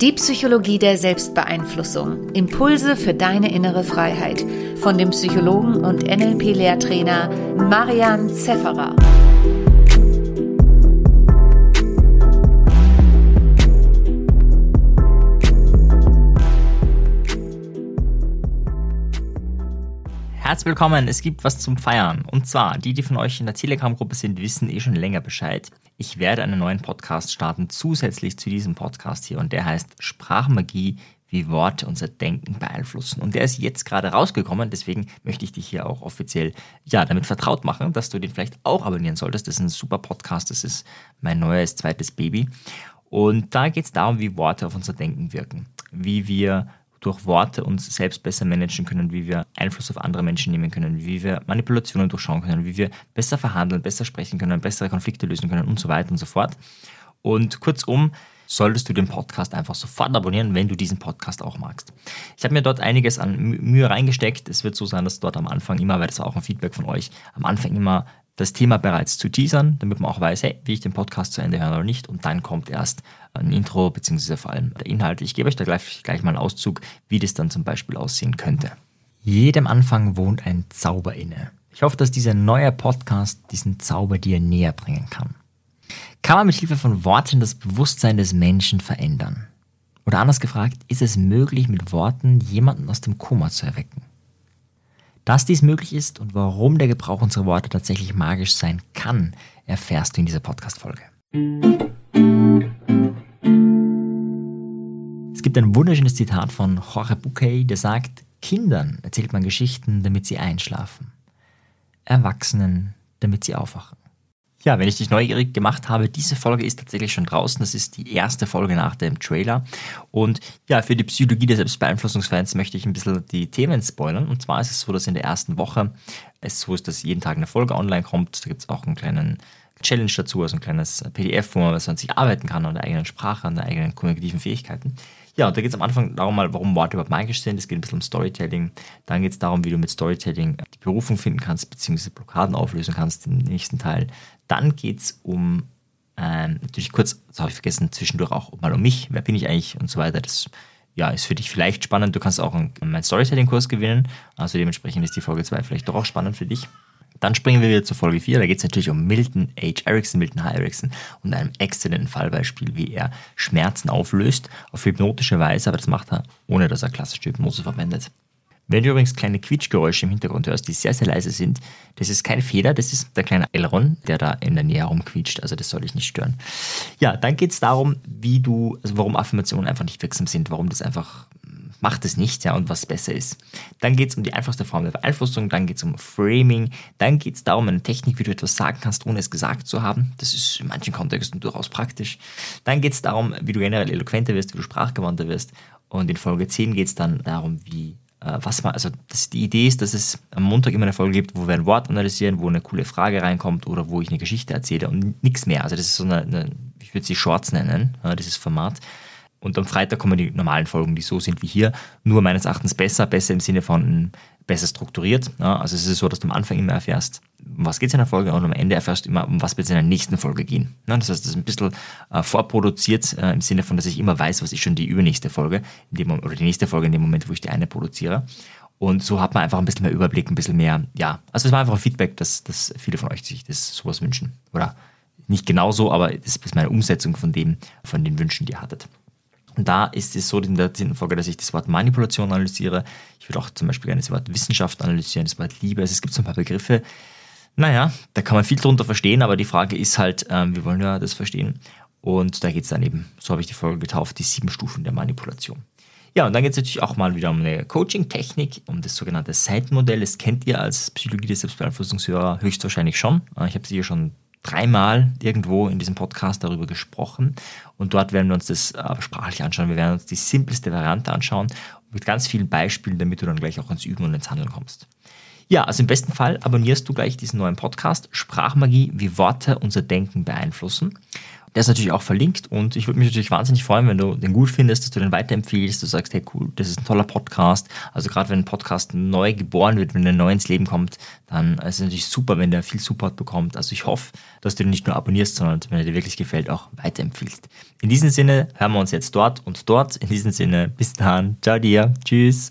Die Psychologie der Selbstbeeinflussung. Impulse für deine innere Freiheit. Von dem Psychologen und NLP-Lehrtrainer Marian Zefferer. Herzlich willkommen, es gibt was zum Feiern. Und zwar, die, die von euch in der Telegram-Gruppe sind, wissen eh schon länger Bescheid. Ich werde einen neuen Podcast starten, zusätzlich zu diesem Podcast hier. Und der heißt Sprachmagie, wie Worte unser Denken beeinflussen. Und der ist jetzt gerade rausgekommen, deswegen möchte ich dich hier auch offiziell ja, damit vertraut machen, dass du den vielleicht auch abonnieren solltest. Das ist ein super Podcast, das ist mein neues zweites Baby. Und da geht es darum, wie Worte auf unser Denken wirken, wie wir durch Worte uns selbst besser managen können, wie wir Einfluss auf andere Menschen nehmen können, wie wir Manipulationen durchschauen können, wie wir besser verhandeln, besser sprechen können, bessere Konflikte lösen können und so weiter und so fort. Und kurzum, solltest du den Podcast einfach sofort abonnieren, wenn du diesen Podcast auch magst. Ich habe mir dort einiges an Mühe reingesteckt. Es wird so sein, dass dort am Anfang immer, weil das war auch ein Feedback von euch, am Anfang immer das Thema bereits zu teasern, damit man auch weiß, hey, wie ich den Podcast zu Ende höre oder nicht. Und dann kommt erst ein Intro, beziehungsweise vor allem der Inhalt. Ich gebe euch da gleich, gleich mal einen Auszug, wie das dann zum Beispiel aussehen könnte. Jedem Anfang wohnt ein Zauber inne. Ich hoffe, dass dieser neue Podcast diesen Zauber dir näher bringen kann. Kann man mit Hilfe von Worten das Bewusstsein des Menschen verändern? Oder anders gefragt, ist es möglich, mit Worten jemanden aus dem Koma zu erwecken? Dass dies möglich ist und warum der Gebrauch unserer Worte tatsächlich magisch sein kann, erfährst du in dieser Podcast-Folge. Es gibt ein wunderschönes Zitat von Jorge Bucay, der sagt, Kindern erzählt man Geschichten, damit sie einschlafen. Erwachsenen, damit sie aufwachen. Ja, wenn ich dich neugierig gemacht habe, diese Folge ist tatsächlich schon draußen. Das ist die erste Folge nach dem Trailer. Und ja, für die Psychologie der Selbstbeeinflussungsfans möchte ich ein bisschen die Themen spoilern. Und zwar ist es so, dass in der ersten Woche es so ist, dass jeden Tag eine Folge online kommt. Da gibt es auch einen kleinen Challenge dazu, also ein kleines PDF, wo man sich arbeiten kann, an der eigenen Sprache, an der eigenen kognitiven Fähigkeiten. Ja, und da geht es am Anfang darum mal, warum Worte überhaupt magisch sind. Es geht ein bisschen um Storytelling. Dann geht es darum, wie du mit Storytelling die Berufung finden kannst, beziehungsweise Blockaden auflösen kannst im nächsten Teil. Dann geht es um, ähm, natürlich kurz, das habe ich vergessen, zwischendurch auch mal um mich, wer bin ich eigentlich und so weiter. Das ja, ist für dich vielleicht spannend. Du kannst auch einen, meinen Storytelling-Kurs gewinnen. Also dementsprechend ist die Folge 2 vielleicht doch auch spannend für dich. Dann springen wir wieder zur Folge 4. Da geht es natürlich um Milton H. Erickson, Milton H. Erickson und einem exzellenten Fallbeispiel, wie er Schmerzen auflöst, auf hypnotische Weise, aber das macht er, ohne dass er klassische Hypnose verwendet. Wenn du übrigens kleine Quietschgeräusche im Hintergrund hörst, die sehr, sehr leise sind, das ist kein Fehler, das ist der kleine Elron, der da in der Nähe herumquietscht, also das soll dich nicht stören. Ja, dann geht es darum, wie du, also warum Affirmationen einfach nicht wirksam sind, warum das einfach macht es nicht, ja, und was besser ist. Dann geht es um die einfachste Form der Beeinflussung, dann geht es um Framing, dann geht es darum, eine Technik, wie du etwas sagen kannst, ohne es gesagt zu haben. Das ist in manchen Kontexten durchaus praktisch. Dann geht es darum, wie du generell eloquenter wirst, wie du sprachgewandter wirst. Und in Folge 10 geht es dann darum, wie äh, was man, also das, die Idee ist, dass es am Montag immer eine Folge gibt, wo wir ein Wort analysieren, wo eine coole Frage reinkommt oder wo ich eine Geschichte erzähle und nichts mehr. Also das ist so eine, eine ich würde sie Shorts nennen, dieses Format. Und am Freitag kommen die normalen Folgen, die so sind wie hier, nur meines Erachtens besser, besser im Sinne von besser strukturiert. also es ist so, dass du am Anfang immer erfährst, um was geht es in der Folge und am Ende erfährst du immer, um was wird es in der nächsten Folge gehen. das heißt, das ist ein bisschen äh, vorproduziert äh, im Sinne von, dass ich immer weiß, was ist schon die übernächste Folge dem, oder die nächste Folge in dem Moment, wo ich die eine produziere. Und so hat man einfach ein bisschen mehr Überblick, ein bisschen mehr, ja, also es war einfach ein Feedback, dass, dass viele von euch sich das sowas wünschen. Oder nicht genau so, aber das ist meine Umsetzung von dem, von den Wünschen, die ihr hattet. Da ist es so in der Folge, dass ich das Wort Manipulation analysiere. Ich würde auch zum Beispiel gerne das Wort Wissenschaft analysieren, das Wort Liebe. Also es gibt so ein paar Begriffe. Naja, da kann man viel drunter verstehen, aber die Frage ist halt, ähm, wir wollen ja das verstehen. Und da geht es dann eben, so habe ich die Folge getauft, die sieben Stufen der Manipulation. Ja, und dann geht es natürlich auch mal wieder um eine Coaching-Technik, um das sogenannte Seitenmodell. Das kennt ihr als Psychologie des Selbstbeeinflussungshörer höchstwahrscheinlich schon. Äh, ich habe sie hier schon dreimal irgendwo in diesem Podcast darüber gesprochen. Und dort werden wir uns das äh, sprachlich anschauen. Wir werden uns die simpelste Variante anschauen mit ganz vielen Beispielen, damit du dann gleich auch ins Üben und ins Handeln kommst. Ja, also im besten Fall abonnierst du gleich diesen neuen Podcast Sprachmagie, wie Worte unser Denken beeinflussen. Der ist natürlich auch verlinkt und ich würde mich natürlich wahnsinnig freuen, wenn du den gut findest, dass du den weiterempfiehlst, du sagst, hey cool, das ist ein toller Podcast. Also gerade wenn ein Podcast neu geboren wird, wenn er neu ins Leben kommt, dann ist es natürlich super, wenn der viel Support bekommt. Also ich hoffe, dass du den nicht nur abonnierst, sondern wenn er dir wirklich gefällt, auch weiterempfiehlst. In diesem Sinne hören wir uns jetzt dort und dort. In diesem Sinne, bis dann. Ciao dir. Tschüss.